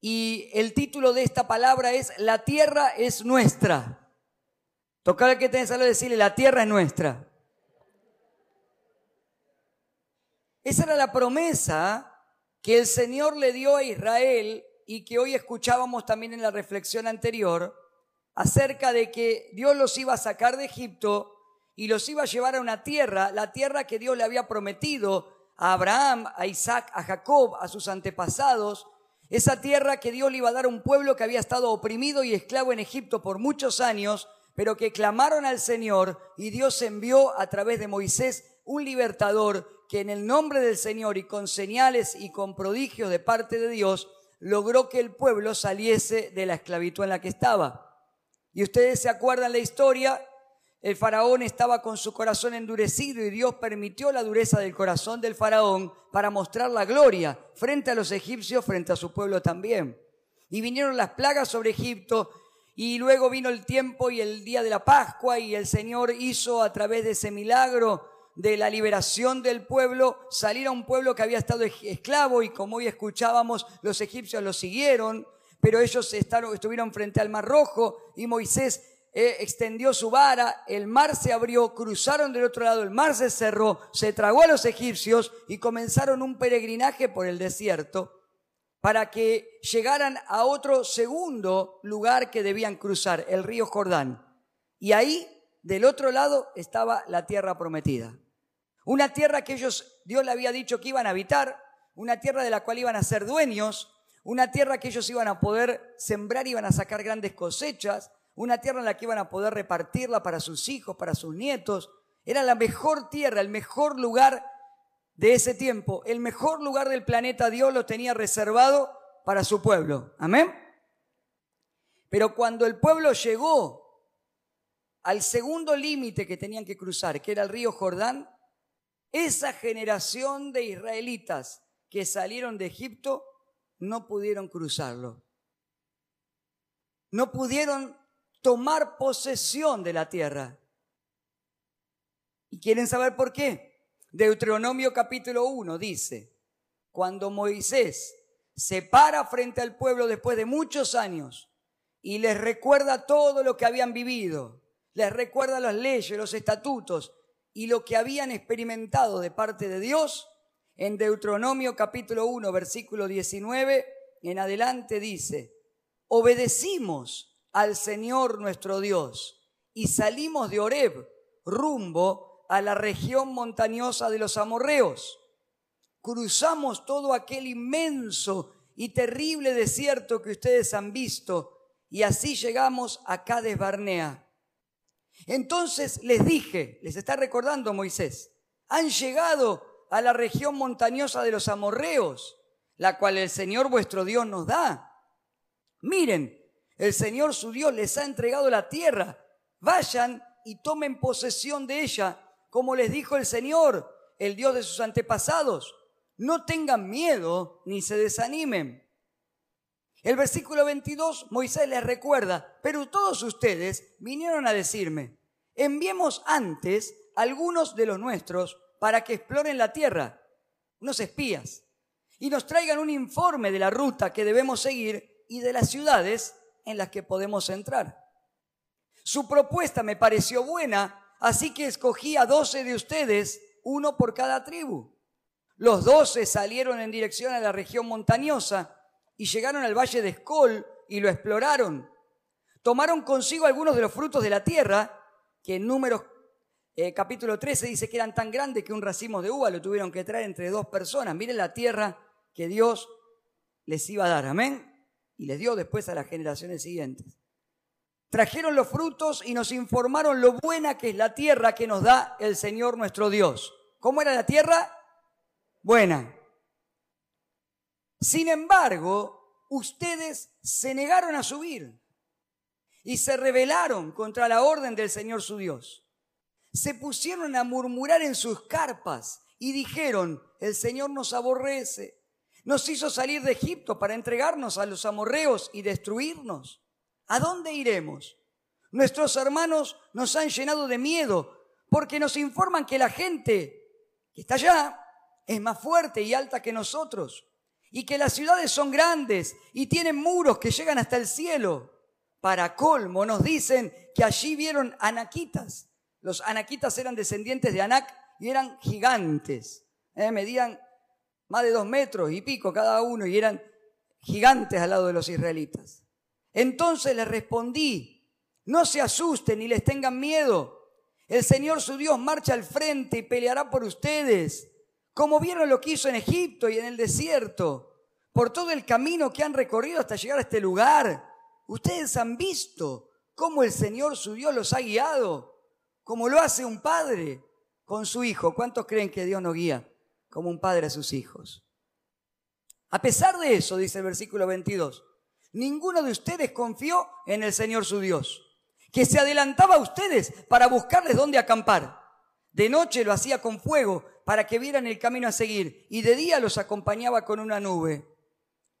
y el título de esta palabra es La tierra es nuestra. Tocar al que tenés algo decirle, la tierra es nuestra. Esa era la promesa que el Señor le dio a Israel y que hoy escuchábamos también en la reflexión anterior acerca de que Dios los iba a sacar de Egipto y los iba a llevar a una tierra, la tierra que Dios le había prometido a Abraham, a Isaac, a Jacob, a sus antepasados, esa tierra que Dios le iba a dar a un pueblo que había estado oprimido y esclavo en Egipto por muchos años, pero que clamaron al Señor y Dios envió a través de Moisés un libertador que en el nombre del Señor y con señales y con prodigios de parte de Dios logró que el pueblo saliese de la esclavitud en la que estaba. Y ustedes se acuerdan la historia, el faraón estaba con su corazón endurecido y Dios permitió la dureza del corazón del faraón para mostrar la gloria frente a los egipcios, frente a su pueblo también. Y vinieron las plagas sobre Egipto y luego vino el tiempo y el día de la Pascua y el Señor hizo a través de ese milagro de la liberación del pueblo salir a un pueblo que había estado esclavo y como hoy escuchábamos, los egipcios lo siguieron, pero ellos estuvieron frente al Mar Rojo y Moisés eh, extendió su vara, el mar se abrió, cruzaron del otro lado, el mar se cerró, se tragó a los egipcios y comenzaron un peregrinaje por el desierto para que llegaran a otro segundo lugar que debían cruzar, el río Jordán. Y ahí, del otro lado, estaba la tierra prometida. Una tierra que ellos, Dios le había dicho que iban a habitar, una tierra de la cual iban a ser dueños, una tierra que ellos iban a poder sembrar, iban a sacar grandes cosechas, una tierra en la que iban a poder repartirla para sus hijos, para sus nietos. Era la mejor tierra, el mejor lugar de ese tiempo, el mejor lugar del planeta Dios lo tenía reservado para su pueblo. Amén. Pero cuando el pueblo llegó al segundo límite que tenían que cruzar, que era el río Jordán, esa generación de israelitas que salieron de Egipto no pudieron cruzarlo. No pudieron tomar posesión de la tierra. ¿Y quieren saber por qué? Deuteronomio capítulo 1 dice, cuando Moisés se para frente al pueblo después de muchos años y les recuerda todo lo que habían vivido, les recuerda las leyes, los estatutos, y lo que habían experimentado de parte de Dios, en Deuteronomio capítulo 1, versículo 19 en adelante dice, obedecimos al Señor nuestro Dios y salimos de Oreb rumbo a la región montañosa de los amorreos. Cruzamos todo aquel inmenso y terrible desierto que ustedes han visto y así llegamos a Cades Barnea entonces les dije, les está recordando Moisés, han llegado a la región montañosa de los amorreos, la cual el Señor vuestro Dios nos da. Miren, el Señor su Dios les ha entregado la tierra. Vayan y tomen posesión de ella, como les dijo el Señor, el Dios de sus antepasados. No tengan miedo ni se desanimen. El versículo 22, Moisés les recuerda, pero todos ustedes vinieron a decirme, enviemos antes algunos de los nuestros para que exploren la tierra, unos espías, y nos traigan un informe de la ruta que debemos seguir y de las ciudades en las que podemos entrar. Su propuesta me pareció buena, así que escogí a doce de ustedes, uno por cada tribu. Los doce salieron en dirección a la región montañosa y llegaron al valle de Escol y lo exploraron. Tomaron consigo algunos de los frutos de la tierra, que en números eh, capítulo 13 dice que eran tan grandes que un racimo de uva lo tuvieron que traer entre dos personas. Miren la tierra que Dios les iba a dar, amén. Y les dio después a las generaciones siguientes. Trajeron los frutos y nos informaron lo buena que es la tierra que nos da el Señor nuestro Dios. ¿Cómo era la tierra? Buena. Sin embargo, ustedes se negaron a subir y se rebelaron contra la orden del Señor su Dios. Se pusieron a murmurar en sus carpas y dijeron, el Señor nos aborrece, nos hizo salir de Egipto para entregarnos a los amorreos y destruirnos. ¿A dónde iremos? Nuestros hermanos nos han llenado de miedo porque nos informan que la gente que está allá es más fuerte y alta que nosotros y que las ciudades son grandes y tienen muros que llegan hasta el cielo. Para colmo nos dicen que allí vieron anaquitas. Los anaquitas eran descendientes de Anac y eran gigantes. ¿eh? Medían más de dos metros y pico cada uno y eran gigantes al lado de los israelitas. Entonces les respondí, no se asusten ni les tengan miedo. El Señor su Dios marcha al frente y peleará por ustedes, como vieron lo que hizo en Egipto y en el desierto, por todo el camino que han recorrido hasta llegar a este lugar. Ustedes han visto cómo el Señor su Dios los ha guiado, como lo hace un padre con su hijo. ¿Cuántos creen que Dios nos guía como un padre a sus hijos? A pesar de eso, dice el versículo 22, ninguno de ustedes confió en el Señor su Dios, que se adelantaba a ustedes para buscarles dónde acampar. De noche lo hacía con fuego para que vieran el camino a seguir y de día los acompañaba con una nube.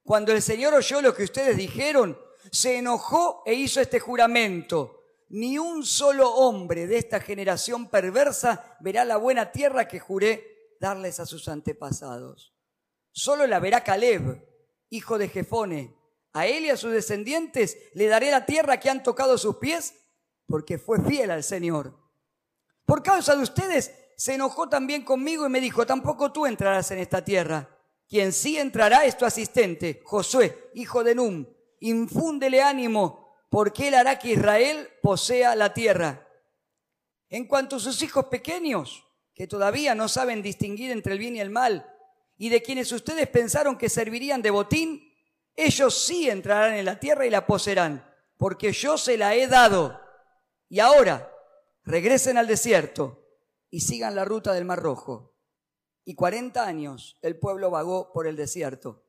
Cuando el Señor oyó lo que ustedes dijeron, se enojó e hizo este juramento. Ni un solo hombre de esta generación perversa verá la buena tierra que juré darles a sus antepasados. Solo la verá Caleb, hijo de Jefone. A él y a sus descendientes le daré la tierra que han tocado sus pies, porque fue fiel al Señor. Por causa de ustedes se enojó también conmigo y me dijo, tampoco tú entrarás en esta tierra. Quien sí entrará es tu asistente, Josué, hijo de Num. Infúndele ánimo, porque él hará que Israel posea la tierra. En cuanto a sus hijos pequeños, que todavía no saben distinguir entre el bien y el mal, y de quienes ustedes pensaron que servirían de botín, ellos sí entrarán en la tierra y la poseerán, porque yo se la he dado. Y ahora regresen al desierto y sigan la ruta del Mar Rojo. Y cuarenta años el pueblo vagó por el desierto,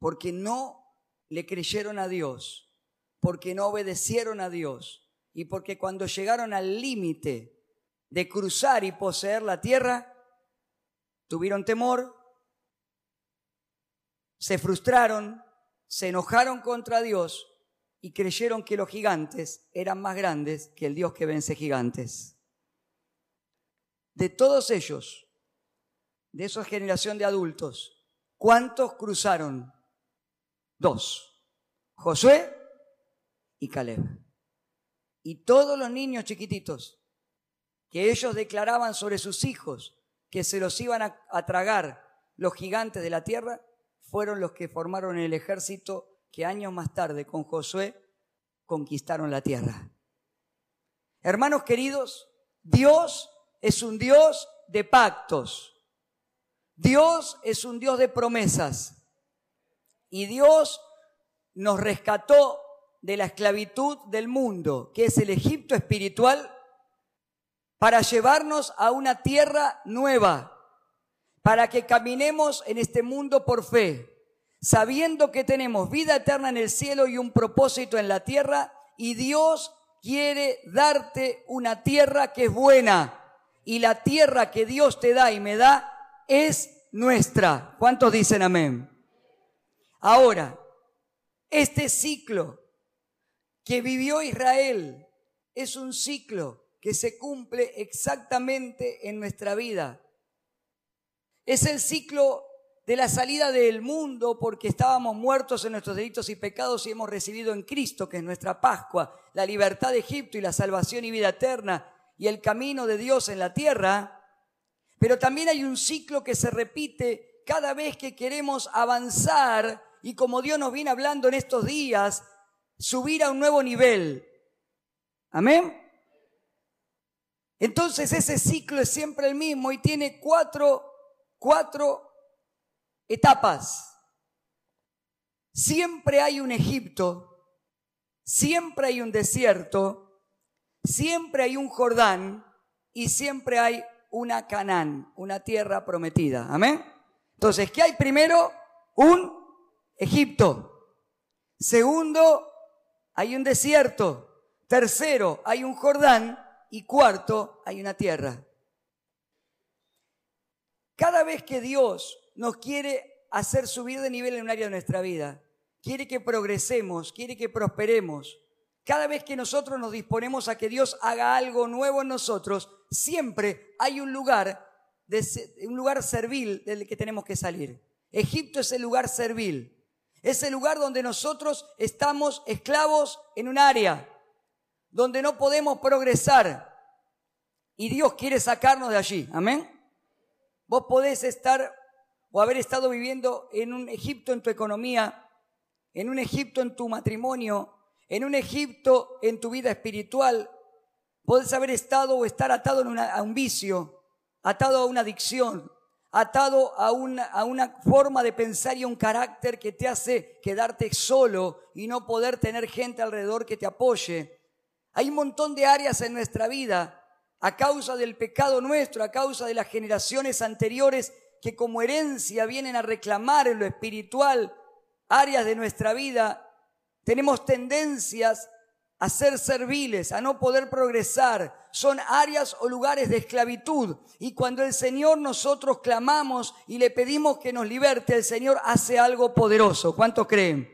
porque no le creyeron a Dios, porque no obedecieron a Dios, y porque cuando llegaron al límite de cruzar y poseer la tierra, tuvieron temor, se frustraron, se enojaron contra Dios y creyeron que los gigantes eran más grandes que el Dios que vence gigantes. De todos ellos, de esa generación de adultos, ¿cuántos cruzaron? Dos, Josué y Caleb. Y todos los niños chiquititos que ellos declaraban sobre sus hijos que se los iban a, tragar los gigantes de la tierra, fueron los que formaron el ejército que años más tarde con Josué conquistaron la tierra. Hermanos queridos, Dios es un Dios de pactos. Dios es un Dios de promesas. Y Dios nos rescató de la esclavitud del mundo, que es el Egipto espiritual, para llevarnos a una tierra nueva, para que caminemos en este mundo por fe, sabiendo que tenemos vida eterna en el cielo y un propósito en la tierra, y Dios quiere darte una tierra que es buena, y la tierra que Dios te da y me da es nuestra. ¿Cuántos dicen amén? Ahora, este ciclo que vivió Israel es un ciclo que se cumple exactamente en nuestra vida. Es el ciclo de la salida del mundo porque estábamos muertos en nuestros delitos y pecados y hemos recibido en Cristo, que es nuestra Pascua, la libertad de Egipto y la salvación y vida eterna y el camino de Dios en la tierra. Pero también hay un ciclo que se repite cada vez que queremos avanzar y como Dios nos viene hablando en estos días, subir a un nuevo nivel. Amén. Entonces ese ciclo es siempre el mismo y tiene cuatro, cuatro etapas. Siempre hay un Egipto, siempre hay un desierto, siempre hay un Jordán y siempre hay una Canaán, una tierra prometida. Amén. Entonces, ¿qué hay primero? Un Egipto. Segundo, hay un desierto. Tercero, hay un Jordán. Y cuarto, hay una tierra. Cada vez que Dios nos quiere hacer subir de nivel en un área de nuestra vida, quiere que progresemos, quiere que prosperemos, cada vez que nosotros nos disponemos a que Dios haga algo nuevo en nosotros, siempre hay un lugar, un lugar servil del que tenemos que salir. Egipto es el lugar servil. Es el lugar donde nosotros estamos esclavos en un área, donde no podemos progresar. Y Dios quiere sacarnos de allí. Amén. Vos podés estar o haber estado viviendo en un Egipto en tu economía, en un Egipto en tu matrimonio, en un Egipto en tu vida espiritual. Podés haber estado o estar atado a un vicio, atado a una adicción, atado a una, a una forma de pensar y un carácter que te hace quedarte solo y no poder tener gente alrededor que te apoye. Hay un montón de áreas en nuestra vida a causa del pecado nuestro, a causa de las generaciones anteriores que como herencia vienen a reclamar en lo espiritual áreas de nuestra vida. Tenemos tendencias a ser serviles, a no poder progresar. Son áreas o lugares de esclavitud. Y cuando el Señor nosotros clamamos y le pedimos que nos liberte, el Señor hace algo poderoso. ¿Cuánto creen?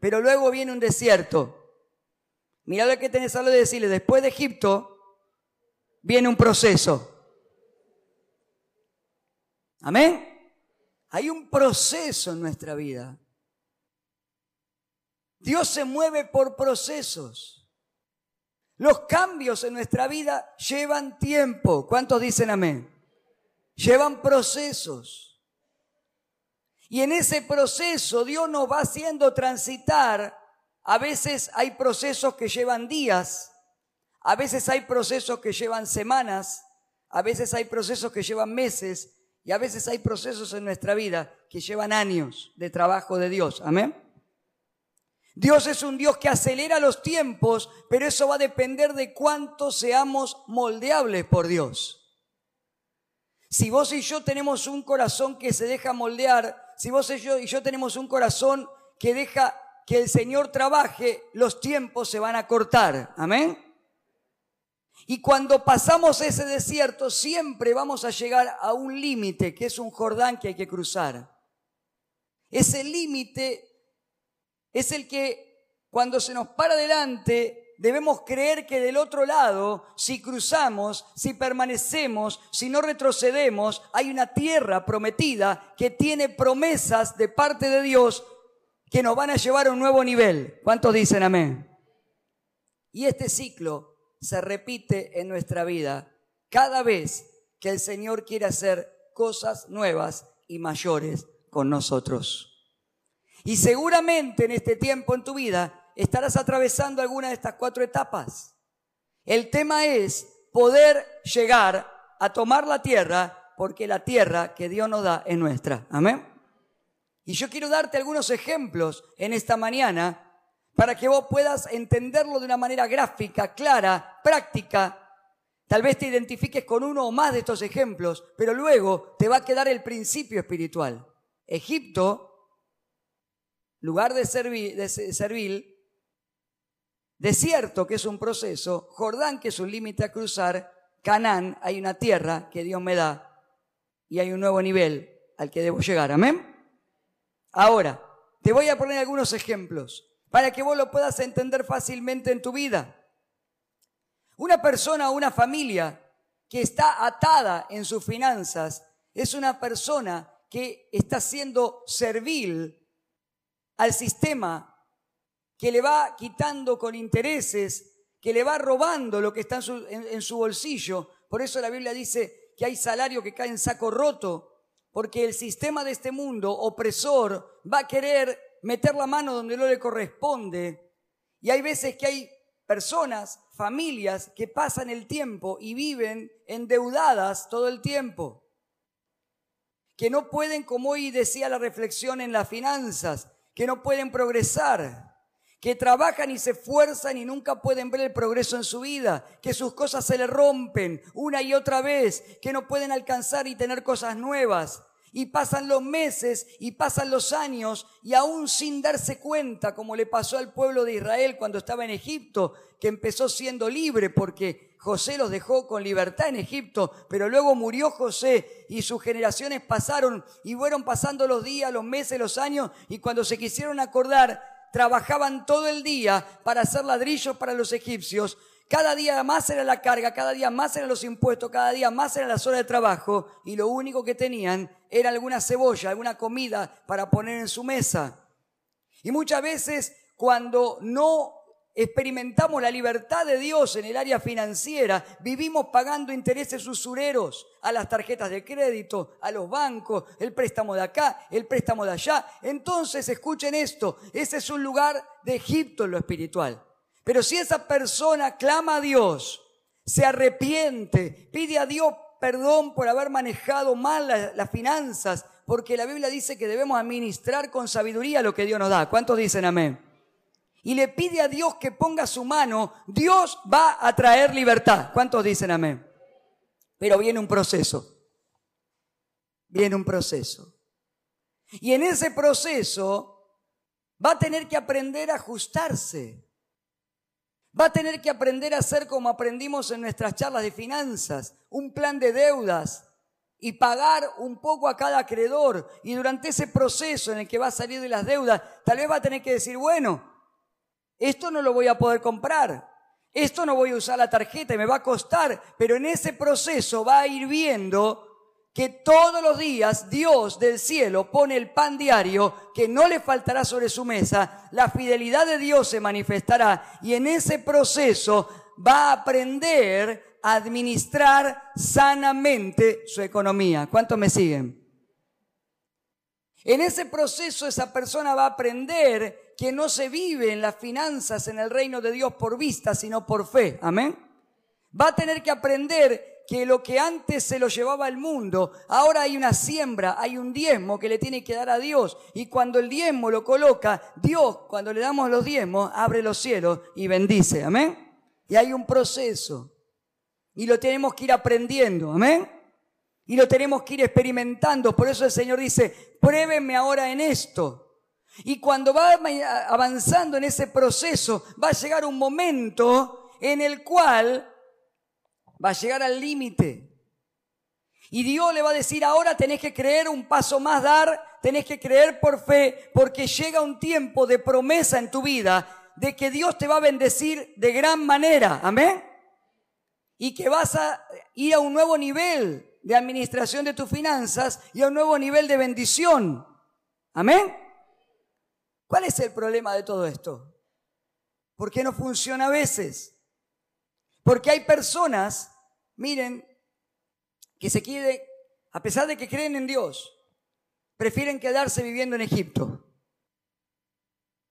Pero luego viene un desierto. Mira lo que tenés algo de decirle. Después de Egipto viene un proceso. Amén. Hay un proceso en nuestra vida. Dios se mueve por procesos. Los cambios en nuestra vida llevan tiempo. ¿Cuántos dicen amén? Llevan procesos. Y en ese proceso Dios nos va haciendo transitar. A veces hay procesos que llevan días, a veces hay procesos que llevan semanas, a veces hay procesos que llevan meses y a veces hay procesos en nuestra vida que llevan años de trabajo de Dios. Amén. Dios es un Dios que acelera los tiempos, pero eso va a depender de cuánto seamos moldeables por Dios. Si vos y yo tenemos un corazón que se deja moldear, si vos y yo, y yo tenemos un corazón que deja que el Señor trabaje, los tiempos se van a cortar. Amén. Y cuando pasamos ese desierto, siempre vamos a llegar a un límite, que es un Jordán que hay que cruzar. Ese límite es el que cuando se nos para delante debemos creer que del otro lado, si cruzamos, si permanecemos, si no retrocedemos, hay una tierra prometida que tiene promesas de parte de Dios que nos van a llevar a un nuevo nivel. ¿Cuántos dicen amén? Y este ciclo se repite en nuestra vida cada vez que el Señor quiere hacer cosas nuevas y mayores con nosotros. Y seguramente en este tiempo en tu vida estarás atravesando alguna de estas cuatro etapas. El tema es poder llegar a tomar la tierra porque la tierra que Dios nos da es nuestra. Amén. Y yo quiero darte algunos ejemplos en esta mañana para que vos puedas entenderlo de una manera gráfica, clara, práctica. Tal vez te identifiques con uno o más de estos ejemplos, pero luego te va a quedar el principio espiritual. Egipto lugar de, servil, desierto, que es un proceso, Jordán, que es un límite a cruzar, Canaán, hay una tierra que Dios me da y hay un nuevo nivel al que debo llegar. Amén. Ahora, te voy a poner algunos ejemplos para que vos lo puedas entender fácilmente en tu vida. Una persona o una familia que está atada en sus finanzas es una persona que está siendo servil al sistema que le va quitando con intereses, que le va robando lo que está en su, bolsillo. Por eso la Biblia dice que hay salario que cae en saco roto, porque el sistema de este mundo opresor va a querer meter la mano donde no le corresponde. Y hay veces que hay personas, familias, que pasan el tiempo y viven endeudadas todo el tiempo, que no pueden, como hoy decía la reflexión en las finanzas, que no pueden progresar, que trabajan y se esfuerzan y nunca pueden ver el progreso en su vida, que sus cosas se le rompen una y otra vez, que no pueden alcanzar y tener cosas nuevas. Y pasan los meses y pasan los años y aún sin darse cuenta, como le pasó al pueblo de Israel cuando estaba en Egipto, que empezó siendo libre porque José los dejó con libertad en Egipto, pero luego murió José y sus generaciones pasaron y fueron pasando los días, los meses, los años y cuando se quisieron acordar, trabajaban todo el día para hacer ladrillos para los egipcios, Cada día más era la carga, cada día más eran los impuestos, cada día más eran las horas de trabajo y lo único que tenían era alguna cebolla, alguna comida para poner en su mesa. Y muchas veces cuando no experimentamos la libertad de Dios en el área financiera, vivimos pagando intereses usureros a las tarjetas de crédito, a los bancos, el préstamo de acá, el préstamo de allá. Entonces, escuchen esto, ese es un lugar de Egipto en lo espiritual. Pero si esa persona clama a Dios, se arrepiente, pide a Dios perdón por haber manejado mal las, finanzas, porque la Biblia dice que debemos administrar con sabiduría lo que Dios nos da. ¿Cuántos dicen amén? Y le pide a Dios que ponga su mano, Dios va a traer libertad. ¿Cuántos dicen amén? Pero viene un proceso. Viene un proceso. Y en ese proceso va a tener que aprender a ajustarse. Va a tener que aprender a hacer como aprendimos en nuestras charlas de finanzas, un plan de deudas y pagar un poco a cada acreedor. Y durante ese proceso en el que va a salir de las deudas, tal vez va a tener que decir, bueno, esto no lo voy a poder comprar, esto no voy a usar la tarjeta y me va a costar, pero en ese proceso va a ir viendo que todos los días Dios del cielo pone el pan diario que no le faltará sobre su mesa, la fidelidad de Dios se manifestará y en ese proceso va a aprender a administrar sanamente su economía. ¿Cuántos me siguen? En ese proceso esa persona va a aprender que no se vive en las finanzas en el reino de Dios por vista, sino por fe. Amén. Va a tener que aprender que lo que antes se lo llevaba el mundo, ahora hay una siembra, hay un diezmo que le tiene que dar a Dios. Y cuando el diezmo lo coloca, Dios, cuando le damos los diezmos, abre los cielos y bendice. Amén. Y hay un proceso. Y lo tenemos que ir aprendiendo. Amén. Y lo tenemos que ir experimentando. Por eso el Señor dice, pruébenme ahora en esto. Y cuando va avanzando en ese proceso, va a llegar un momento en el cual va a llegar al límite. Y Dios le va a decir, ahora tenés que creer un paso más dar, tenés que creer por fe, porque llega un tiempo de promesa en tu vida de que Dios te va a bendecir de gran manera. Amén. Y que vas a ir a un nuevo nivel de administración de tus finanzas y a un nuevo nivel de bendición. Amén. ¿Cuál es el problema de todo esto? ¿Por qué no funciona a veces? Porque hay personas, miren, que se quieren, a pesar de que creen en Dios, prefieren quedarse viviendo en Egipto.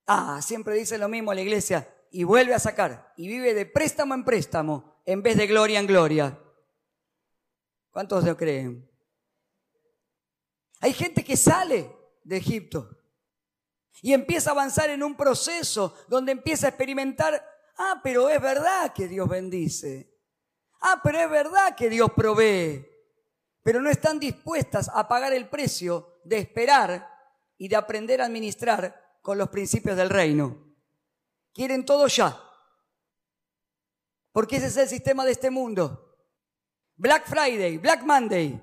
Ah, siempre dice lo mismo la iglesia y vuelve a sacar y vive de préstamo en préstamo en vez de gloria en gloria. ¿Cuántos lo creen? Hay gente que sale de Egipto y empieza a avanzar en un proceso donde empieza a experimentar Ah, pero es verdad que Dios bendice. Ah, pero es verdad que Dios provee. Pero no están dispuestas a pagar el precio de esperar y de aprender a administrar con los principios del reino. Quieren todo ya. Porque ese es el sistema de este mundo. Black Friday, Black Monday.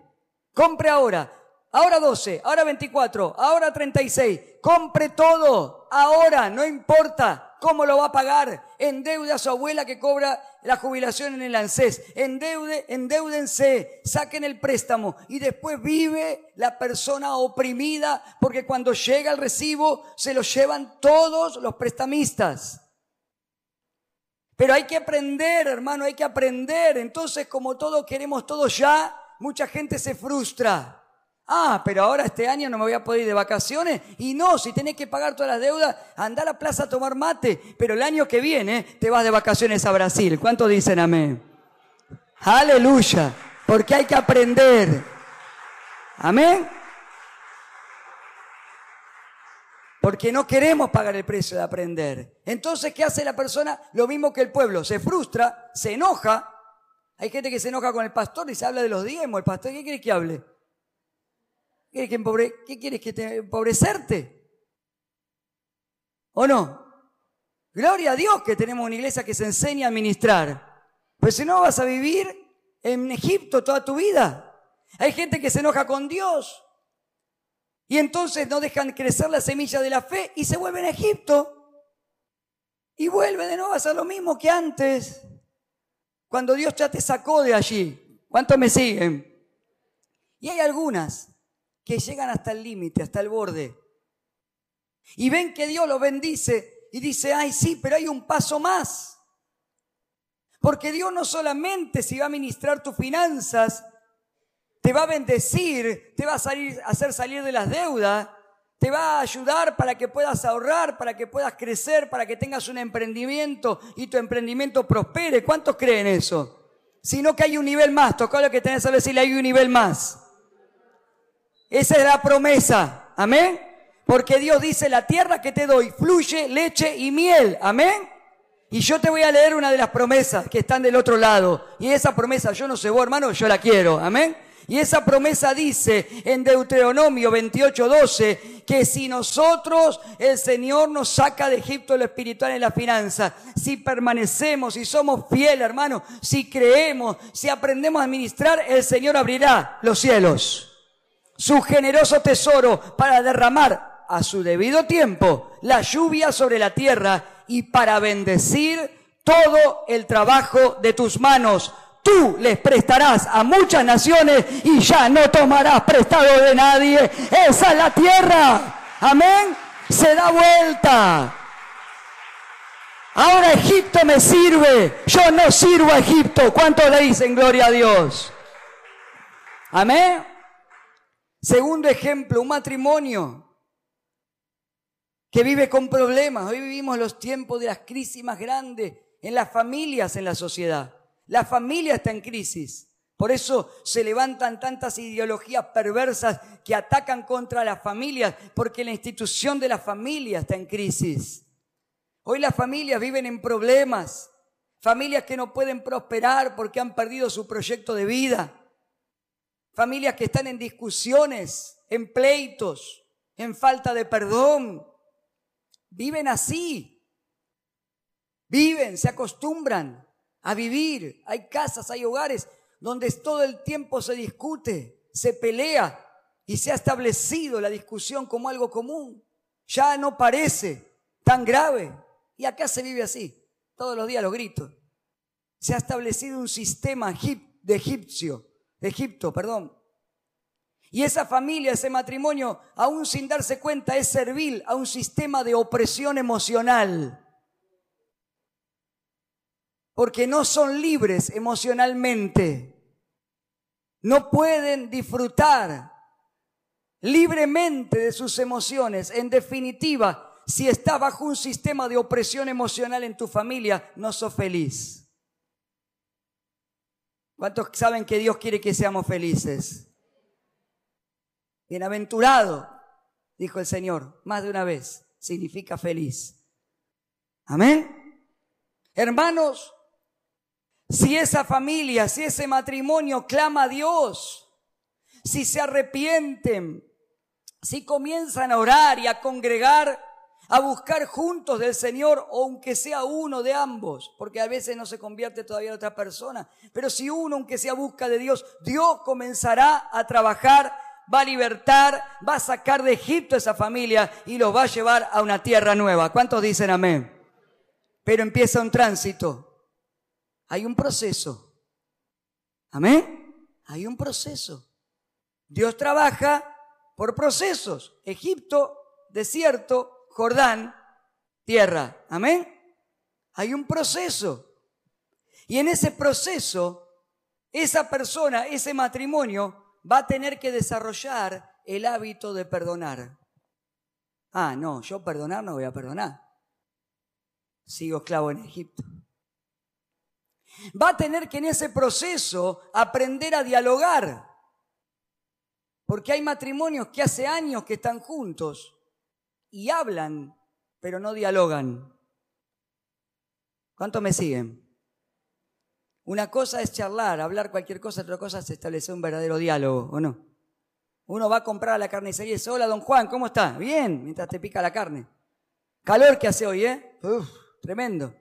Compre ahora. Ahora 12, ahora 24, ahora 36. Compre todo. Ahora, no importa. ¿Cómo lo va a pagar? Endeude a su abuela que cobra la jubilación en el ANSES. Endeude, endeúdense, saquen el préstamo y después vive la persona oprimida porque cuando llega el recibo se lo llevan todos los prestamistas. Pero hay que aprender, hermano, hay que aprender. Entonces, como todos queremos todo ya, mucha gente se frustra. Ah, pero ahora este año no me voy a poder ir de vacaciones. Y no, si tenés que pagar todas las deudas, anda a la plaza a tomar mate. Pero el año que viene te vas de vacaciones a Brasil. ¿Cuántos dicen amén? Aleluya. Porque hay que aprender. Amén. Porque no queremos pagar el precio de aprender. Entonces, ¿qué hace la persona? Lo mismo que el pueblo. Se frustra, se enoja. Hay gente que se enoja con el pastor y se habla de los diezmos. ¿El pastor qué quiere que hable? ¿Qué quieres que te empobrecerte? ¿O no? Gloria a Dios que tenemos una iglesia que se enseña a administrar. Pues si no vas a vivir en Egipto toda tu vida. Hay gente que se enoja con Dios. Y entonces no dejan crecer la semilla de la fe y se vuelven a Egipto. Y vuelven de nuevo a hacer lo mismo que antes. Cuando Dios ya te sacó de allí. ¿Cuántos me siguen? Y hay algunas que llegan hasta el límite, hasta el borde. Y ven que Dios lo bendice y dice, ay sí, pero hay un paso más. Porque Dios no solamente si va a ministrar tus finanzas, te va a bendecir, te va a hacer salir de las deudas, te va a ayudar para que puedas ahorrar, para que puedas crecer, para que tengas un emprendimiento y tu emprendimiento prospere. ¿Cuántos creen eso? Sino que hay un nivel más. Toca lo que tenés a decirle, hay un nivel más. Esa es la promesa. Amén. Porque Dios dice, la tierra que te doy fluye leche y miel. Amén. Y yo te voy a leer una de las promesas que están del otro lado. Y esa promesa, yo no sé vos, hermano, yo la quiero. Amén. Y esa promesa dice en Deuteronomio 28:12 que si nosotros, el Señor nos saca de Egipto lo espiritual y la finanza, si permanecemos, si somos fieles, hermano, si creemos, si aprendemos a administrar, el Señor abrirá los cielos, su generoso tesoro para derramar a su debido tiempo la lluvia sobre la tierra y para bendecir todo el trabajo de tus manos tú les prestarás a muchas naciones y ya no tomarás prestado de nadie. Esa es la tierra. Amén. Se da vuelta. Ahora Egipto me sirve. Yo no sirvo a Egipto. ¿Cuánto le dicen gloria a Dios? Amén. Segundo ejemplo, un matrimonio que vive con problemas. Hoy vivimos los tiempos de las crisis más grandes en las familias, en la sociedad. La familia está en crisis. Por eso se levantan tantas ideologías perversas que atacan contra las familias, porque la institución de la familia está en crisis. Hoy las familias viven en problemas, familias que no pueden prosperar porque han perdido su proyecto de vida, familias que están en discusiones, en pleitos, en falta de perdón. Viven así, viven, se acostumbran a vivir. Hay casas, hay hogares donde todo el tiempo se discute, se pelea y se ha establecido la discusión como algo común. Ya no parece tan grave. Y acá se vive así. Todos los días los gritos. Se ha establecido un sistema de egipcio, Egipto, perdón. Y esa familia, ese matrimonio, aún sin darse cuenta, es servil a un sistema de opresión emocional porque no son libres emocionalmente. No pueden disfrutar libremente de sus emociones. En definitiva, si estás bajo un sistema de opresión emocional en tu familia, no sos feliz. ¿Cuántos saben que Dios quiere que seamos felices? Bienaventurado, dijo el Señor, más de una vez, significa feliz. Amén. Hermanos, si esa familia, si ese matrimonio clama a Dios, si se arrepienten, si comienzan a orar y a congregar, a buscar juntos del Señor, aunque sea uno de ambos, porque a veces no se convierte todavía en otra persona, pero si uno, aunque sea busca de Dios, Dios comenzará a trabajar, va a libertar, va a sacar de Egipto esa familia y los va a llevar a una tierra nueva. ¿Cuántos dicen amén? Pero empieza un tránsito. Hay un proceso. Amén. Hay un proceso. Dios trabaja por procesos. Egipto, desierto, Jordán, tierra. Amén. Hay un proceso. Y en ese proceso, esa persona, ese matrimonio, va a tener que desarrollar el hábito de perdonar. Ah, no, yo perdonar no voy a perdonar. Sigo esclavo en Egipto va a tener que en ese proceso aprender a dialogar. Porque hay matrimonios que hace años que están juntos y hablan, pero no dialogan. ¿Cuánto me siguen? Una cosa es charlar, hablar cualquier cosa, otra cosa es establecer un verdadero diálogo, ¿o no? Uno va a comprar la carnicería y dice, hola don Juan, ¿cómo está? Bien, mientras te pica la carne. Calor que hace hoy, ¿eh? Tremendo.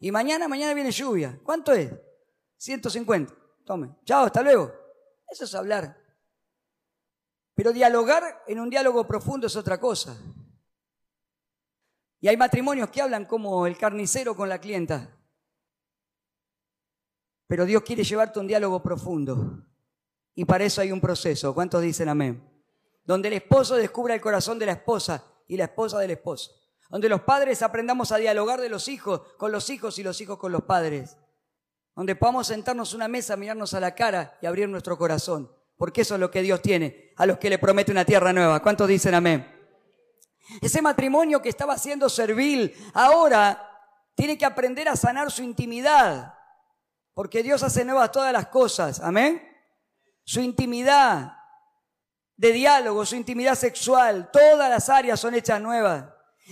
Y mañana, mañana viene lluvia. ¿Cuánto es? 150. Tome. Chao, hasta luego. Eso es hablar. Pero dialogar en un diálogo profundo es otra cosa. Y hay matrimonios que hablan como el carnicero con la clienta. Pero Dios quiere llevarte un diálogo profundo. Y para eso hay un proceso. ¿Cuántos dicen amén? Donde el esposo descubra el corazón de la esposa y la esposa del esposo. Donde los padres aprendamos a dialogar de los hijos con los hijos y los hijos con los padres. Donde podamos sentarnos a una mesa, mirarnos a la cara y abrir nuestro corazón. Porque eso es lo que Dios tiene a los que le promete una tierra nueva. ¿Cuántos dicen amén? Ese matrimonio que estaba siendo servil, ahora tiene que aprender a sanar su intimidad. Porque Dios hace nuevas todas las cosas. Amén. Su intimidad de diálogo, su intimidad sexual, todas las áreas son hechas nuevas.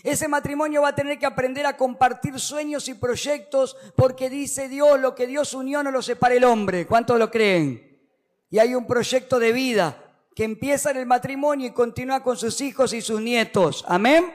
Ese matrimonio va a tener que aprender a compartir sueños y proyectos porque dice Dios, lo que Dios unió no lo separa el hombre. ¿Cuántos lo creen? Y hay un proyecto de vida que empieza en el matrimonio y continúa con sus hijos y sus nietos. Amén.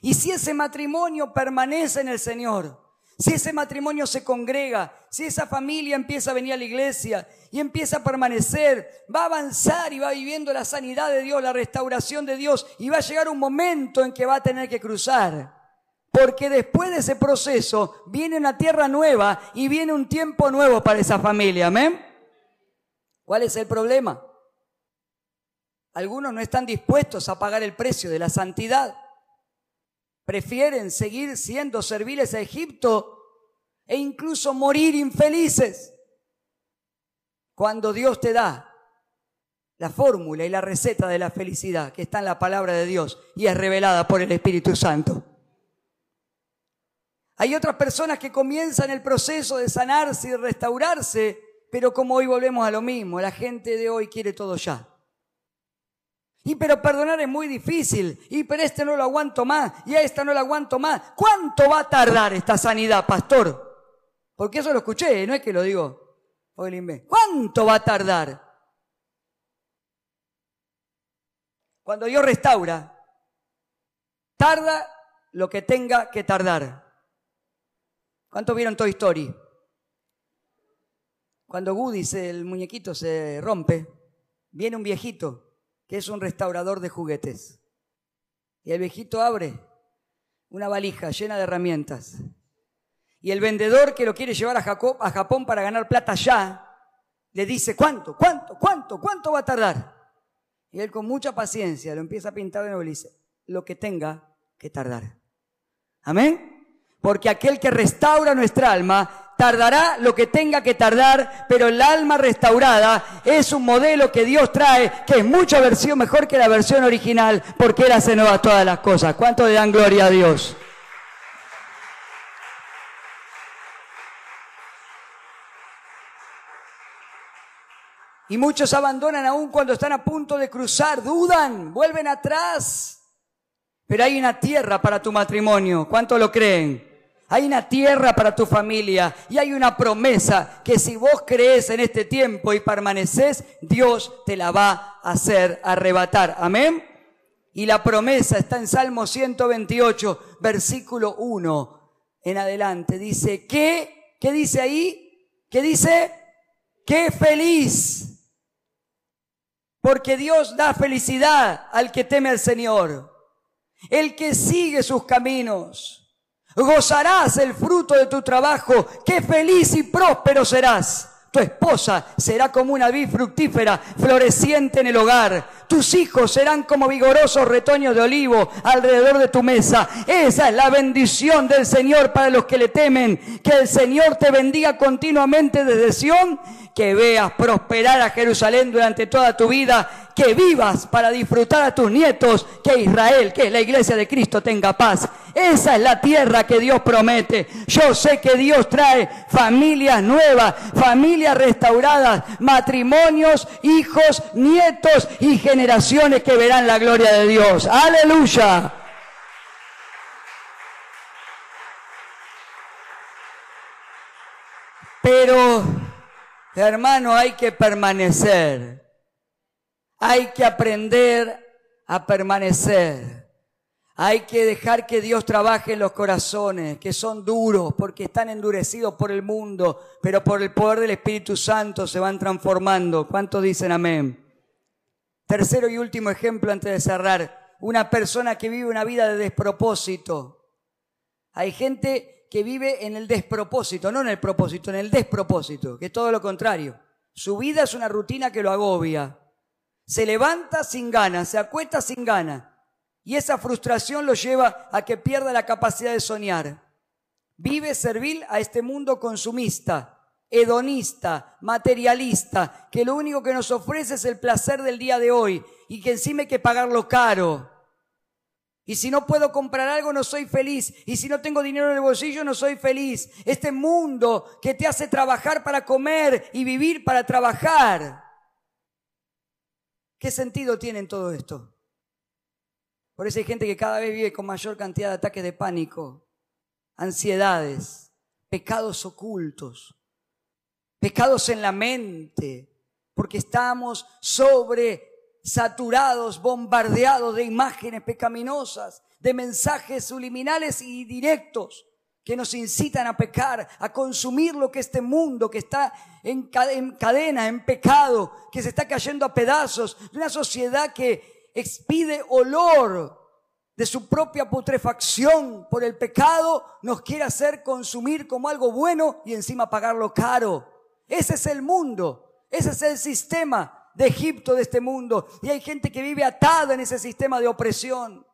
Y si ese matrimonio permanece en el Señor, si ese matrimonio se congrega, si esa familia empieza a venir a la iglesia y empieza a permanecer, va a avanzar y va viviendo la sanidad de Dios, la restauración de Dios y va a llegar un momento en que va a tener que cruzar. Porque después de ese proceso viene una tierra nueva y viene un tiempo nuevo para esa familia. Amén. ¿Cuál es el problema? Algunos no están dispuestos a pagar el precio de la santidad. Prefieren seguir siendo serviles a Egipto e incluso morir infelices. Cuando Dios te da la fórmula y la receta de la felicidad que está en la palabra de Dios y es revelada por el Espíritu Santo. Hay otras personas que comienzan el proceso de sanarse y restaurarse, pero como hoy volvemos a lo mismo, la gente de hoy quiere todo ya. Y pero perdonar es muy difícil. Y pero este no lo aguanto más. Y a esta no lo aguanto más. ¿Cuánto va a tardar esta sanidad, pastor? Porque eso lo escuché, no es que lo digo. ¿Cuánto va a tardar? Cuando Dios restaura, tarda lo que tenga que tardar. ¿Cuántos vieron Toy Story? Cuando Woody, el muñequito, se rompe, viene un viejito que es un restaurador de juguetes. Y el viejito abre una valija llena de herramientas. Y el vendedor que lo quiere llevar a, a Japón para ganar plata ya, le dice, ¿cuánto? ¿Cuánto? ¿Cuánto? ¿Cuánto va a tardar? Y él con mucha paciencia lo empieza a pintar de nuevo y dice, lo que tenga que tardar. Amén. Porque aquel que restaura nuestra alma tardará lo que tenga que tardar, pero el alma restaurada es un modelo que Dios trae, que es mucha versión mejor que la versión original, porque Él hace nuevas todas las cosas. ¿Cuánto le dan gloria a Dios? Y muchos abandonan aún cuando están a punto de cruzar, dudan, vuelven atrás. Pero hay una tierra para tu matrimonio. ¿Cuánto lo creen? Hay una tierra para tu familia y hay una promesa que si vos crees en este tiempo y permaneces, Dios te la va a hacer arrebatar. Amén. Y la promesa está en Salmo 128, versículo 1 en adelante. Dice, ¿qué? ¿Qué dice ahí? ¿Qué dice? ¡Qué feliz! Porque Dios da felicidad al que teme al Señor, el que sigue sus caminos. Gozarás el fruto de tu trabajo. Qué feliz y próspero serás. Tu esposa será como una vid fructífera, floreciente en el hogar. Tus hijos serán como vigorosos retoños de olivo alrededor de tu mesa. Esa es la bendición del Señor para los que le temen. Que el Señor te bendiga continuamente desde Sión. Que veas prosperar a Jerusalén durante toda tu vida que vivas para disfrutar a tus nietos, que Israel, que es la iglesia de Cristo, tenga paz. Esa es la tierra que Dios promete. Yo sé que Dios trae familias nuevas, familias restauradas, matrimonios, hijos, nietos y generaciones que verán la gloria de Dios. Aleluya. Pero, hermano, hay que permanecer. Hay que aprender a permanecer. Hay que dejar que Dios trabaje en los corazones, que son duros porque están endurecidos por el mundo, pero por el poder del Espíritu Santo se van transformando. ¿Cuántos dicen amén? Tercero y último ejemplo antes de cerrar. Una persona que vive una vida de despropósito. Hay gente que vive en el despropósito, no en el propósito, en el despropósito, que es todo lo contrario. Su vida es una rutina que lo agobia. Se levanta sin ganas, se acuesta sin ganas. Y esa frustración lo lleva a que pierda la capacidad de soñar. Vive servil a este mundo consumista, hedonista, materialista, que lo único que nos ofrece es el placer del día de hoy y que encima hay que pagarlo caro. Y si no puedo comprar algo, no soy feliz. Y si no tengo dinero en el bolsillo, no soy feliz. Este mundo que te hace trabajar para comer y vivir para trabajar. ¿Qué sentido tiene todo esto? Por eso hay gente que cada vez vive con mayor cantidad de ataques de pánico, ansiedades, pecados ocultos, pecados en la mente, porque estamos sobre saturados, bombardeados de imágenes pecaminosas, de mensajes subliminales y directos que nos incitan a pecar, a consumir lo que este mundo que está en cadena, en pecado, que se está cayendo a pedazos, de una sociedad que expide olor de su propia putrefacción por el pecado, nos quiere hacer consumir como algo bueno y encima pagarlo caro. Ese es el mundo, ese es el sistema de Egipto, de este mundo. Y hay gente que vive atada en ese sistema de opresión.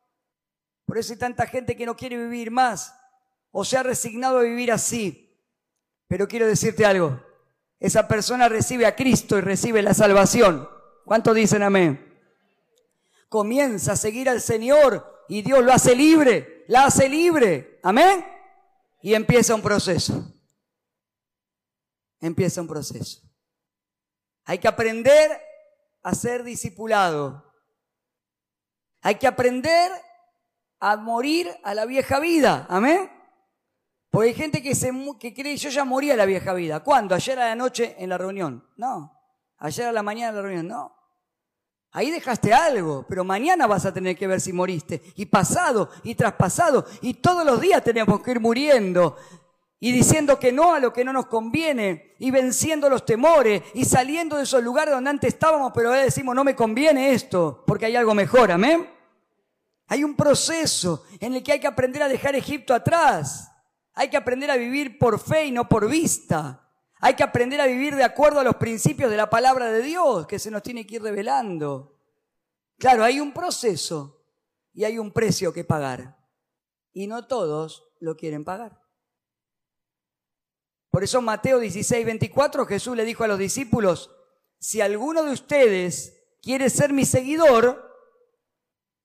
Por eso hay tanta gente que no quiere vivir más o se ha resignado a vivir así. Pero quiero decirte algo, esa persona recibe a Cristo y recibe la salvación. ¿Cuánto dicen amén? Comienza a seguir al Señor y Dios lo hace libre, la hace libre. Amén. Y empieza un proceso. Empieza un proceso. Hay que aprender a ser discipulado. Hay que aprender a morir a la vieja vida. Amén. Porque hay gente que, se, que cree, yo ya morí a la vieja vida. ¿Cuándo? Ayer a la noche en la reunión. No. Ayer a la mañana en la reunión. No. Ahí dejaste algo, pero mañana vas a tener que ver si moriste. Y pasado, y traspasado. Y todos los días tenemos que ir muriendo y diciendo que no a lo que no nos conviene y venciendo los temores y saliendo de esos lugares donde antes estábamos, pero ahora decimos no me conviene esto porque hay algo mejor, amén. Hay un proceso en el que hay que aprender a dejar Egipto atrás. Hay que aprender a vivir por fe y no por vista. Hay que aprender a vivir de acuerdo a los principios de la palabra de Dios que se nos tiene que ir revelando. Claro, hay un proceso y hay un precio que pagar. Y no todos lo quieren pagar. Por eso Mateo 16, 24 Jesús le dijo a los discípulos, si alguno de ustedes quiere ser mi seguidor,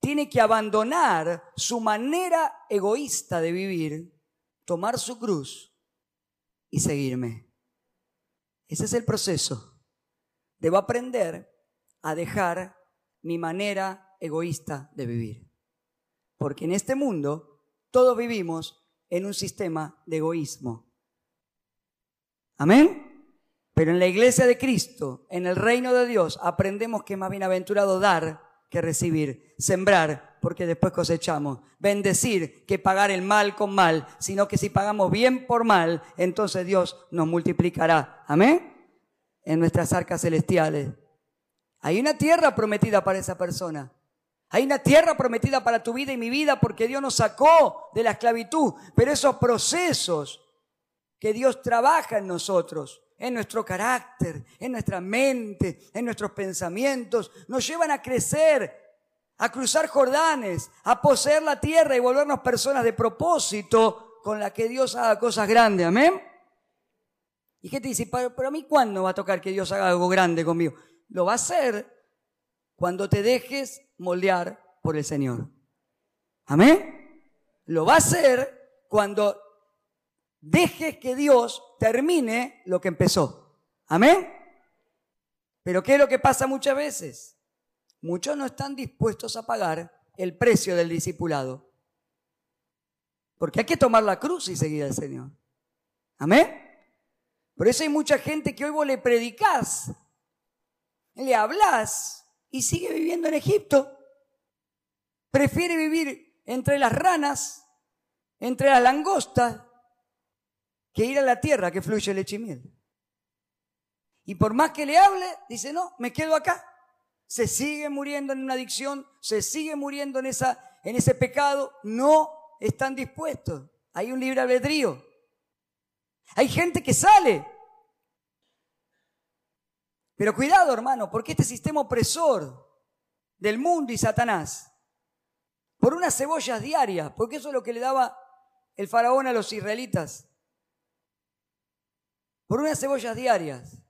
tiene que abandonar su manera egoísta de vivir, tomar su cruz y seguirme. Ese es el proceso. Debo aprender a dejar mi manera egoísta de vivir. Porque en este mundo todos vivimos en un sistema de egoísmo. Amén. Pero en la iglesia de Cristo, en el reino de Dios, aprendemos que es más bienaventurado dar que recibir, sembrar, porque después cosechamos, bendecir que pagar el mal con mal, sino que si pagamos bien por mal, entonces Dios nos multiplicará. Amén. En nuestras arcas celestiales. Hay una tierra prometida para esa persona. Hay una tierra prometida para tu vida y mi vida porque Dios nos sacó de la esclavitud. Pero esos procesos que Dios trabaja en nosotros, en nuestro carácter, en nuestra mente, en nuestros pensamientos, nos llevan a crecer, a cruzar Jordanes, a poseer la tierra y volvernos personas de propósito con la que Dios haga cosas grandes. Amén. Y qué te dice, pero a mí cuándo va a tocar que Dios haga algo grande conmigo? Lo va a hacer cuando te dejes moldear por el Señor. Amén. Lo va a hacer cuando dejes que Dios termine lo que empezó. Amén. Pero ¿qué es lo que pasa muchas veces? Muchos no están dispuestos a pagar el precio del discipulado. Porque hay que tomar la cruz y seguir al Señor. Amén. Por eso hay mucha gente que hoy vos le predicás, le hablas y sigue viviendo en Egipto. Prefiere vivir entre las ranas, entre las langostas, que ir a la tierra que fluye leche y miel. Y por más que le hable, dice, no, me quedo acá. Se sigue muriendo en una adicción, se sigue muriendo en, esa, en ese pecado, no están dispuestos. Hay un libre albedrío. Hay gente que sale. Pero cuidado, hermano, porque este sistema opresor del mundo y Satanás, por unas cebollas diarias, porque eso es lo que le daba el faraón a los israelitas, por unas cebollas diarias,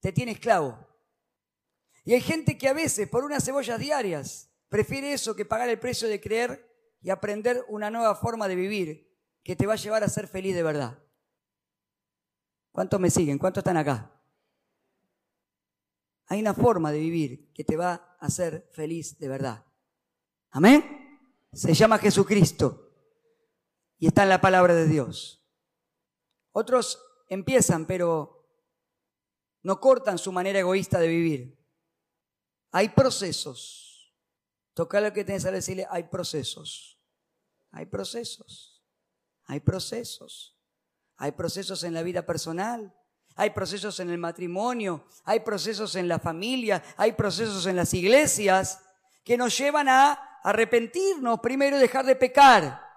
te tiene esclavo. Y hay gente que a veces, por unas cebollas diarias, prefiere eso que pagar el precio de creer y aprender una nueva forma de vivir que te va a llevar a ser feliz de verdad. ¿Cuántos me siguen? ¿Cuántos están acá? Hay una forma de vivir que te va a hacer feliz de verdad. Amén. Se llama Jesucristo y está en la palabra de Dios. Otros empiezan, pero no cortan su manera egoísta de vivir. Hay procesos. Toca lo que tienes a decirle, hay procesos. Hay procesos. Hay procesos. Hay procesos en la vida personal. Hay procesos en el matrimonio. Hay procesos en la familia. Hay procesos en las iglesias que nos llevan a arrepentirnos primero y dejar de pecar.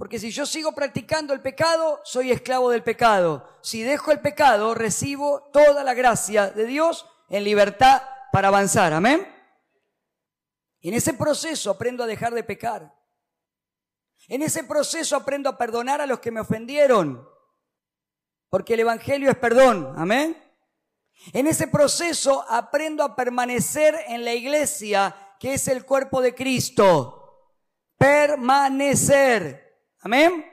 Porque si yo sigo practicando el pecado, soy esclavo del pecado. Si dejo el pecado, recibo toda la gracia de Dios en libertad para avanzar. Amén. En ese proceso aprendo a dejar de pecar. En ese proceso aprendo a perdonar a los que me ofendieron. Porque el Evangelio es perdón. Amén. En ese proceso aprendo a permanecer en la iglesia que es el cuerpo de Cristo. Permanecer. Amén.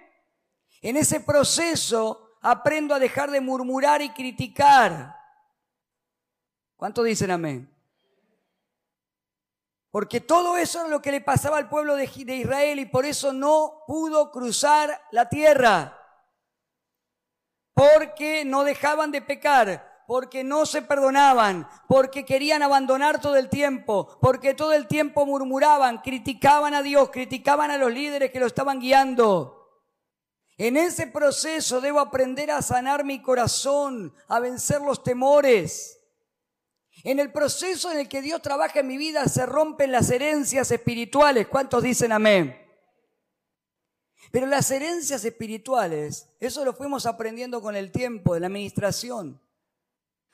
En ese proceso aprendo a dejar de murmurar y criticar. ¿Cuánto dicen amén? Porque todo eso es lo que le pasaba al pueblo de, Israel y por eso no pudo cruzar la tierra. Porque no dejaban de pecar, porque no se perdonaban, porque querían abandonar todo el tiempo, porque todo el tiempo murmuraban, criticaban a Dios, criticaban a los líderes que lo estaban guiando. En ese proceso debo aprender a sanar mi corazón, a vencer los temores. En el proceso en el que Dios trabaja en mi vida se rompen las herencias espirituales. ¿Cuántos dicen amén? Pero las herencias espirituales, eso lo fuimos aprendiendo con el tiempo de la administración.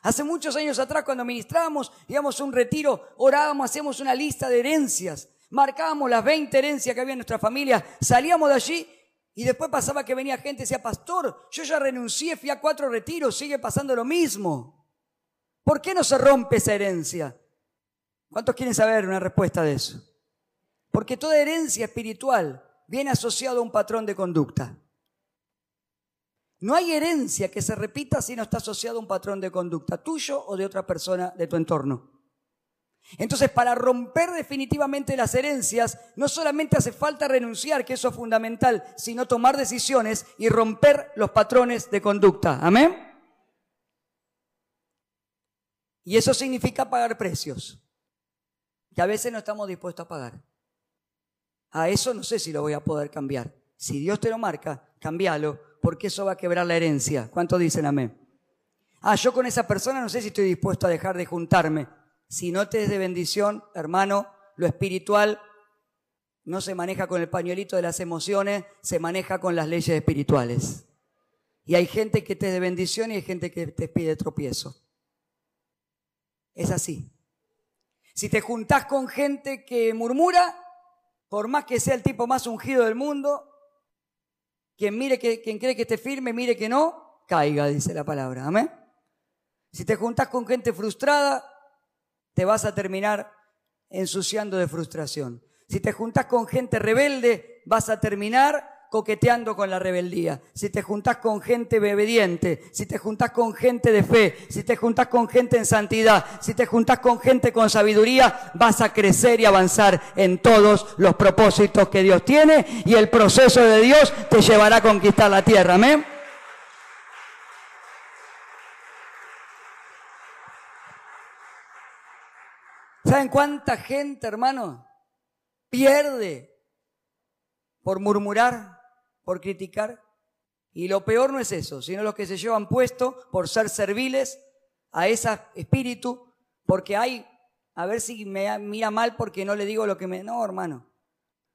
Hace muchos años atrás, cuando ministrábamos, íbamos a un retiro, orábamos, hacíamos una lista de herencias, marcábamos las 20 herencias que había en nuestra familia, salíamos de allí y después pasaba que venía gente y decía, pastor, yo ya renuncié, fui a cuatro retiros, sigue pasando lo mismo. ¿Por qué no se rompe esa herencia? ¿Cuántos quieren saber una respuesta de eso? Porque toda herencia espiritual viene asociada a un patrón de conducta. No hay herencia que se repita si no está asociada a un patrón de conducta, tuyo o de otra persona de tu entorno. Entonces, para romper definitivamente las herencias, no solamente hace falta renunciar, que eso es fundamental, sino tomar decisiones y romper los patrones de conducta. Amén. Y eso significa pagar precios, que a veces no estamos dispuestos a pagar. A eso no sé si lo voy a poder cambiar. Si Dios te lo marca, cambialo, porque eso va a quebrar la herencia. ¿Cuánto dicen amén? Ah, yo con esa persona no sé si estoy dispuesto a dejar de juntarme. Si no te es de bendición, hermano, lo espiritual no se maneja con el pañuelito de las emociones, se maneja con las leyes espirituales. Y hay gente que te es de bendición y hay gente que te pide tropiezo. Es así. Si te juntás con gente que murmura, por más que sea el tipo más ungido del mundo, quien mire que, quien cree que esté firme, mire que no, caiga, dice la palabra. Amén. Si te juntás con gente frustrada, te vas a terminar ensuciando de frustración. Si te juntás con gente rebelde, vas a terminar coqueteando con la rebeldía, si te juntás con gente obediente, si te juntás con gente de fe, si te juntás con gente en santidad, si te juntás con gente con sabiduría, vas a crecer y avanzar en todos los propósitos que Dios tiene y el proceso de Dios te llevará a conquistar la tierra. Amén. ¿Saben cuánta gente, hermano, pierde por murmurar? Por criticar. Y lo peor no es eso, sino los que se llevan puesto por ser serviles a ese espíritu, porque hay, a ver si me mira mal porque no le digo lo que me... No, hermano.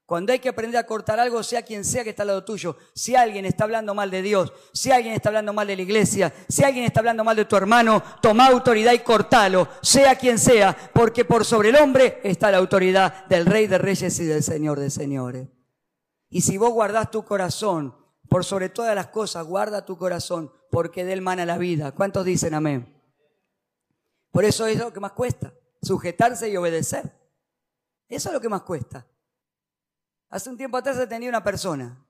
Cuando hay que aprender a cortar algo, sea quien sea que está al lado tuyo, si alguien está hablando mal de Dios, si alguien está hablando mal de la iglesia, si alguien está hablando mal de tu hermano, toma autoridad y cortalo, sea quien sea, porque por sobre el hombre está la autoridad del Rey de Reyes y del Señor de Señores. Y si vos guardás tu corazón, por sobre todas las cosas, guarda tu corazón, porque de él mana la vida. ¿Cuántos dicen amén? Por eso es lo que más cuesta, sujetarse y obedecer. Eso es lo que más cuesta. Hace un tiempo atrás tenía una persona.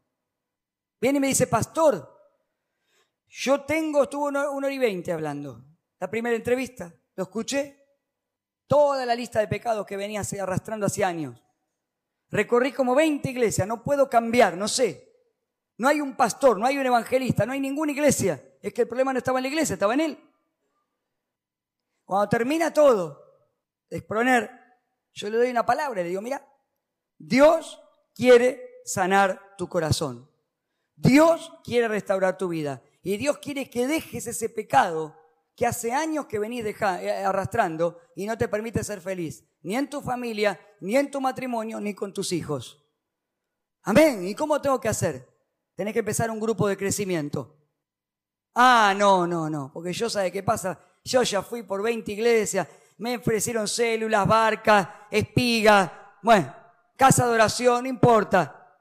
Viene y me dice, pastor, yo tengo, estuvo una, hora y veinte hablando. La primera entrevista, lo escuché, toda la lista de pecados que venía arrastrando hace años. Recorrí como 20 iglesias, no puedo cambiar, no sé. No hay un pastor, no hay un evangelista, no hay ninguna iglesia. Es que el problema no estaba en la iglesia, estaba en él. Cuando termina todo de exponer, yo le doy una palabra y le digo, mira, Dios quiere sanar tu corazón. Dios quiere restaurar tu vida. Y Dios quiere que dejes ese pecado que hace años que venís eh, arrastrando y no te permite ser feliz, ni en tu familia, ni en tu matrimonio, ni con tus hijos. Amén. ¿Y cómo tengo que hacer? Tenés que empezar un grupo de crecimiento. Ah, no, no, no, porque yo sabe qué pasa. Yo ya fui por 20 iglesias, me ofrecieron células, barcas, espigas, bueno, casa de oración, no importa.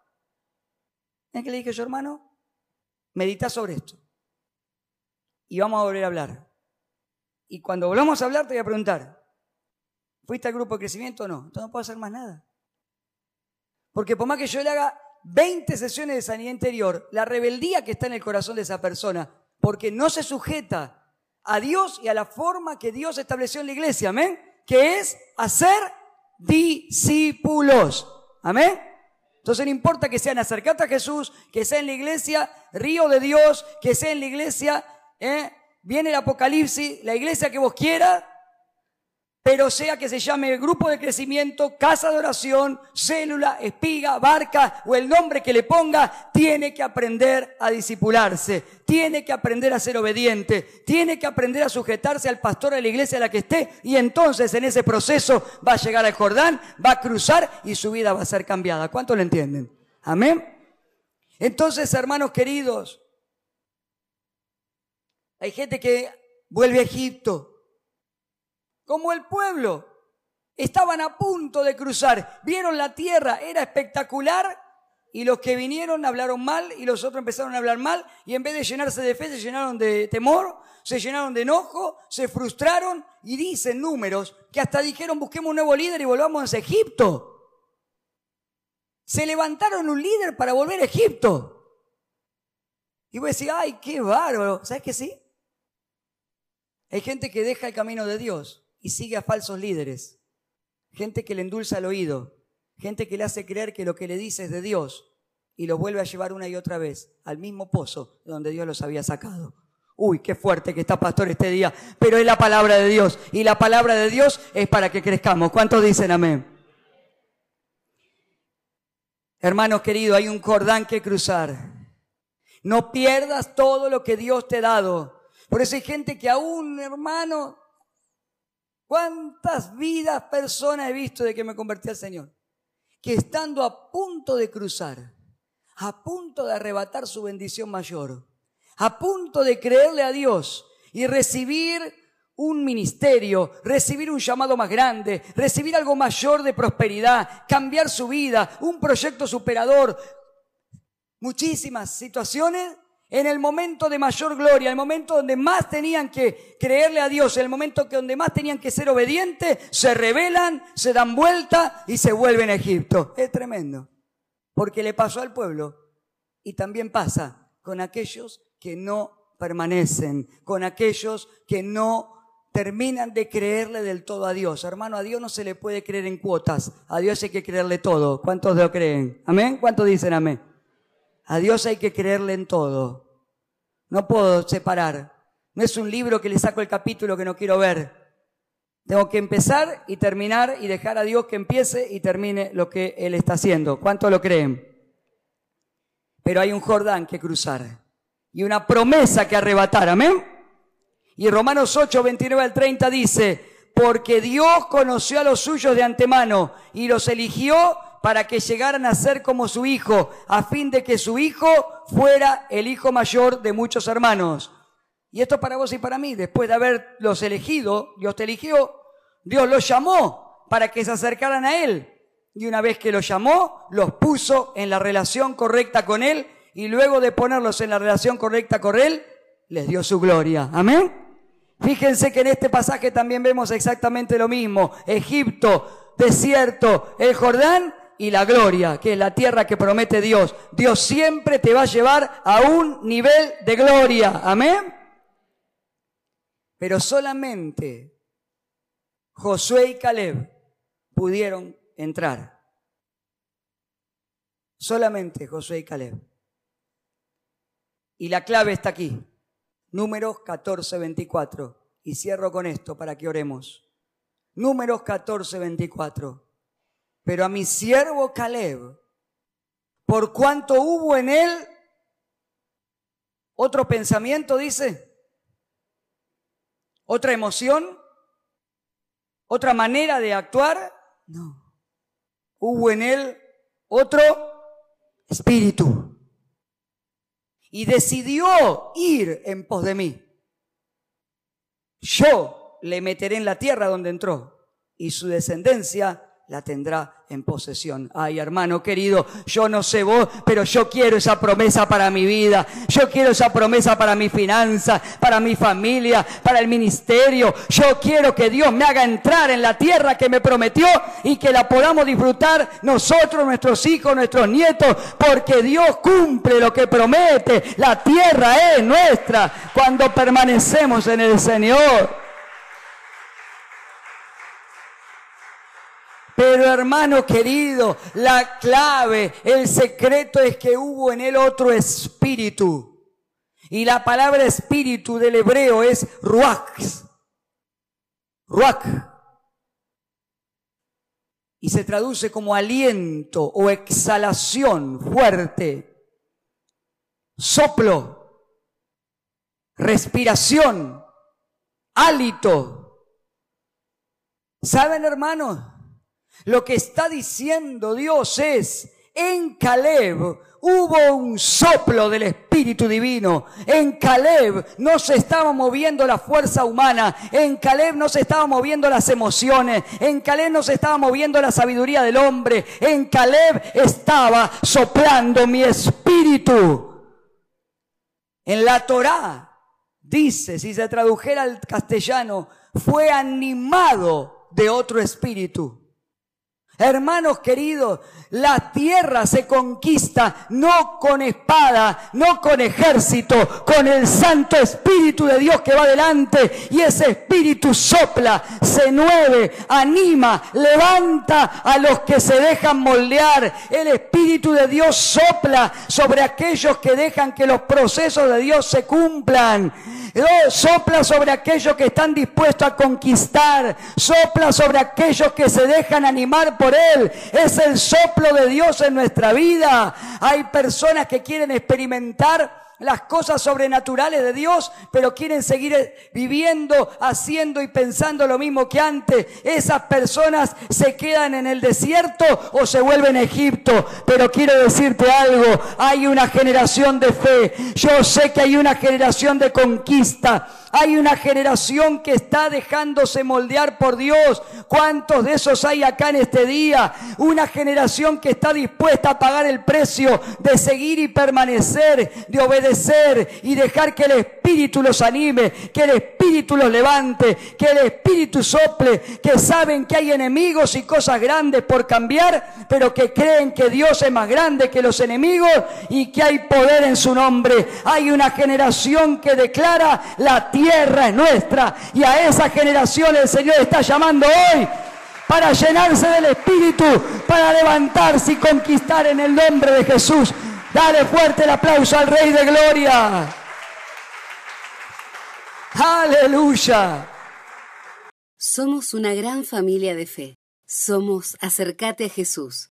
¿Es que le dije yo, hermano? Medita sobre esto. Y vamos a volver a hablar. Y cuando volvamos a hablar, te voy a preguntar, ¿fuiste al grupo de crecimiento o no? Entonces no puedo hacer más nada. Porque por más que yo le haga 20 sesiones de sanidad interior, la rebeldía que está en el corazón de esa persona, porque no se sujeta a Dios y a la forma que Dios estableció en la iglesia, amén, que es hacer discípulos. Amén. Entonces no importa que sean acercate a Jesús, que sea en la iglesia río de Dios, que sea en la iglesia, ¿eh? Viene el Apocalipsis, la iglesia que vos quieras, pero sea que se llame grupo de crecimiento, casa de oración, célula, espiga, barca o el nombre que le ponga, tiene que aprender a disipularse, tiene que aprender a ser obediente, tiene que aprender a sujetarse al pastor de la iglesia a la que esté y entonces en ese proceso va a llegar al Jordán, va a cruzar y su vida va a ser cambiada. ¿Cuánto lo entienden? Amén. Entonces, hermanos queridos, hay gente que vuelve a Egipto como el pueblo. Estaban a punto de cruzar, vieron la tierra, era espectacular y los que vinieron hablaron mal y los otros empezaron a hablar mal y en vez de llenarse de fe se llenaron de temor, se llenaron de enojo, se frustraron y dicen números que hasta dijeron busquemos un nuevo líder y volvamos a Egipto. Se levantaron un líder para volver a Egipto. Y vos decís, ay, qué bárbaro. ¿Sabes que sí? Hay gente que deja el camino de Dios y sigue a falsos líderes. Gente que le endulza el oído. Gente que le hace creer que lo que le dice es de Dios y lo vuelve a llevar una y otra vez al mismo pozo donde Dios los había sacado. Uy, qué fuerte que está pastor este día, pero es la palabra de Dios y la palabra de Dios es para que crezcamos. ¿Cuántos dicen amén? Hermanos queridos, hay un cordán que cruzar. No pierdas todo lo que Dios te ha dado. Por eso hay gente que aún, hermano, ¿Cuántas vidas, personas he visto de que me convertí al Señor? Que estando a punto de cruzar, a punto de arrebatar su bendición mayor, a punto de creerle a Dios y recibir un ministerio, recibir un llamado más grande, recibir algo mayor de prosperidad, cambiar su vida, un proyecto superador, muchísimas situaciones en el momento de mayor gloria, el momento donde más tenían que creerle a Dios, el momento donde más tenían que ser obedientes, se rebelan, se dan vuelta y se vuelven a Egipto. Es tremendo. Porque le pasó al pueblo y también pasa con aquellos que no permanecen, con aquellos que no terminan de creerle del todo a Dios. Hermano, a Dios no se le puede creer en cuotas, a Dios hay que creerle todo. ¿Cuántos lo creen? ¿Amén? ¿Cuántos dicen amén? A Dios hay que creerle en todo. No puedo separar. No es un libro que le saco el capítulo que no quiero ver. Tengo que empezar y terminar y dejar a Dios que empiece y termine lo que Él está haciendo. ¿Cuánto lo creen? Pero hay un Jordán que cruzar y una promesa que arrebatar. Amén. Y Romanos 8, 29 al 30 dice, porque Dios conoció a los suyos de antemano y los eligió para que llegaran a ser como su hijo, a fin de que su hijo fuera el hijo mayor de muchos hermanos. Y esto para vos y para mí, después de haberlos elegido, Dios te eligió, Dios los llamó para que se acercaran a Él. Y una vez que los llamó, los puso en la relación correcta con Él y luego de ponerlos en la relación correcta con Él, les dio su gloria. Amén. Fíjense que en este pasaje también vemos exactamente lo mismo. Egipto, desierto, el Jordán y la gloria, que es la tierra que promete Dios. Dios siempre te va a llevar a un nivel de gloria. Amén. Pero solamente Josué y Caleb pudieron entrar. Solamente Josué y Caleb. Y la clave está aquí. Números 14, 24. Y cierro con esto para que oremos. Números 14, 24. Pero a mi siervo Caleb, por cuanto hubo en él otro pensamiento, dice, otra emoción, otra manera de actuar, no. Hubo en él otro espíritu y decidió ir en pos de mí. Yo le meteré en la tierra donde entró y su descendencia la tendrá en posesión. Ay, hermano querido, yo no sé vos, pero yo quiero esa promesa para mi vida. Yo quiero esa promesa para mi finanza, para mi familia, para el ministerio. Yo quiero que Dios me haga entrar en la tierra que me prometió y que la podamos disfrutar nosotros, nuestros hijos, nuestros nietos, porque Dios cumple lo que promete. La tierra es nuestra cuando permanecemos en el Señor. Pero hermano querido, la clave, el secreto es que hubo en él otro espíritu. Y la palabra espíritu del hebreo es ruach. Ruach. Y se traduce como aliento o exhalación fuerte. Soplo. Respiración. Hálito. ¿Saben hermanos? Lo que está diciendo Dios es, en Caleb hubo un soplo del Espíritu Divino. En Caleb no se estaba moviendo la fuerza humana. En Caleb no se estaba moviendo las emociones. En Caleb no se estaba moviendo la sabiduría del hombre. En Caleb estaba soplando mi espíritu. En la Torá dice, si se tradujera al castellano, fue animado de otro espíritu. Hermanos queridos, la tierra se conquista no con espada, no con ejército, con el Santo Espíritu de Dios que va delante y ese Espíritu sopla, se mueve, anima, levanta a los que se dejan moldear. El Espíritu de Dios sopla sobre aquellos que dejan que los procesos de Dios se cumplan. Sopla sobre aquellos que están dispuestos a conquistar. Sopla sobre aquellos que se dejan animar por Él. Es el soplo de Dios en nuestra vida. Hay personas que quieren experimentar las cosas sobrenaturales de Dios, pero quieren seguir viviendo, haciendo y pensando lo mismo que antes. Esas personas se quedan en el desierto o se vuelven a Egipto. Pero quiero decirte algo, hay una generación de fe. Yo sé que hay una generación de conquista. Hay una generación que está dejándose moldear por Dios. ¿Cuántos de esos hay acá en este día? Una generación que está dispuesta a pagar el precio de seguir y permanecer, de obedecer y dejar que el Espíritu los anime, que el Espíritu los levante, que el Espíritu sople, que saben que hay enemigos y cosas grandes por cambiar, pero que creen que Dios es más grande que los enemigos y que hay poder en su nombre. Hay una generación que declara la tierra es nuestra y a esa generación el Señor está llamando hoy para llenarse del Espíritu, para levantarse y conquistar en el nombre de Jesús. Dale fuerte el aplauso al Rey de Gloria. Aleluya. Somos una gran familia de fe. Somos Acercate a Jesús.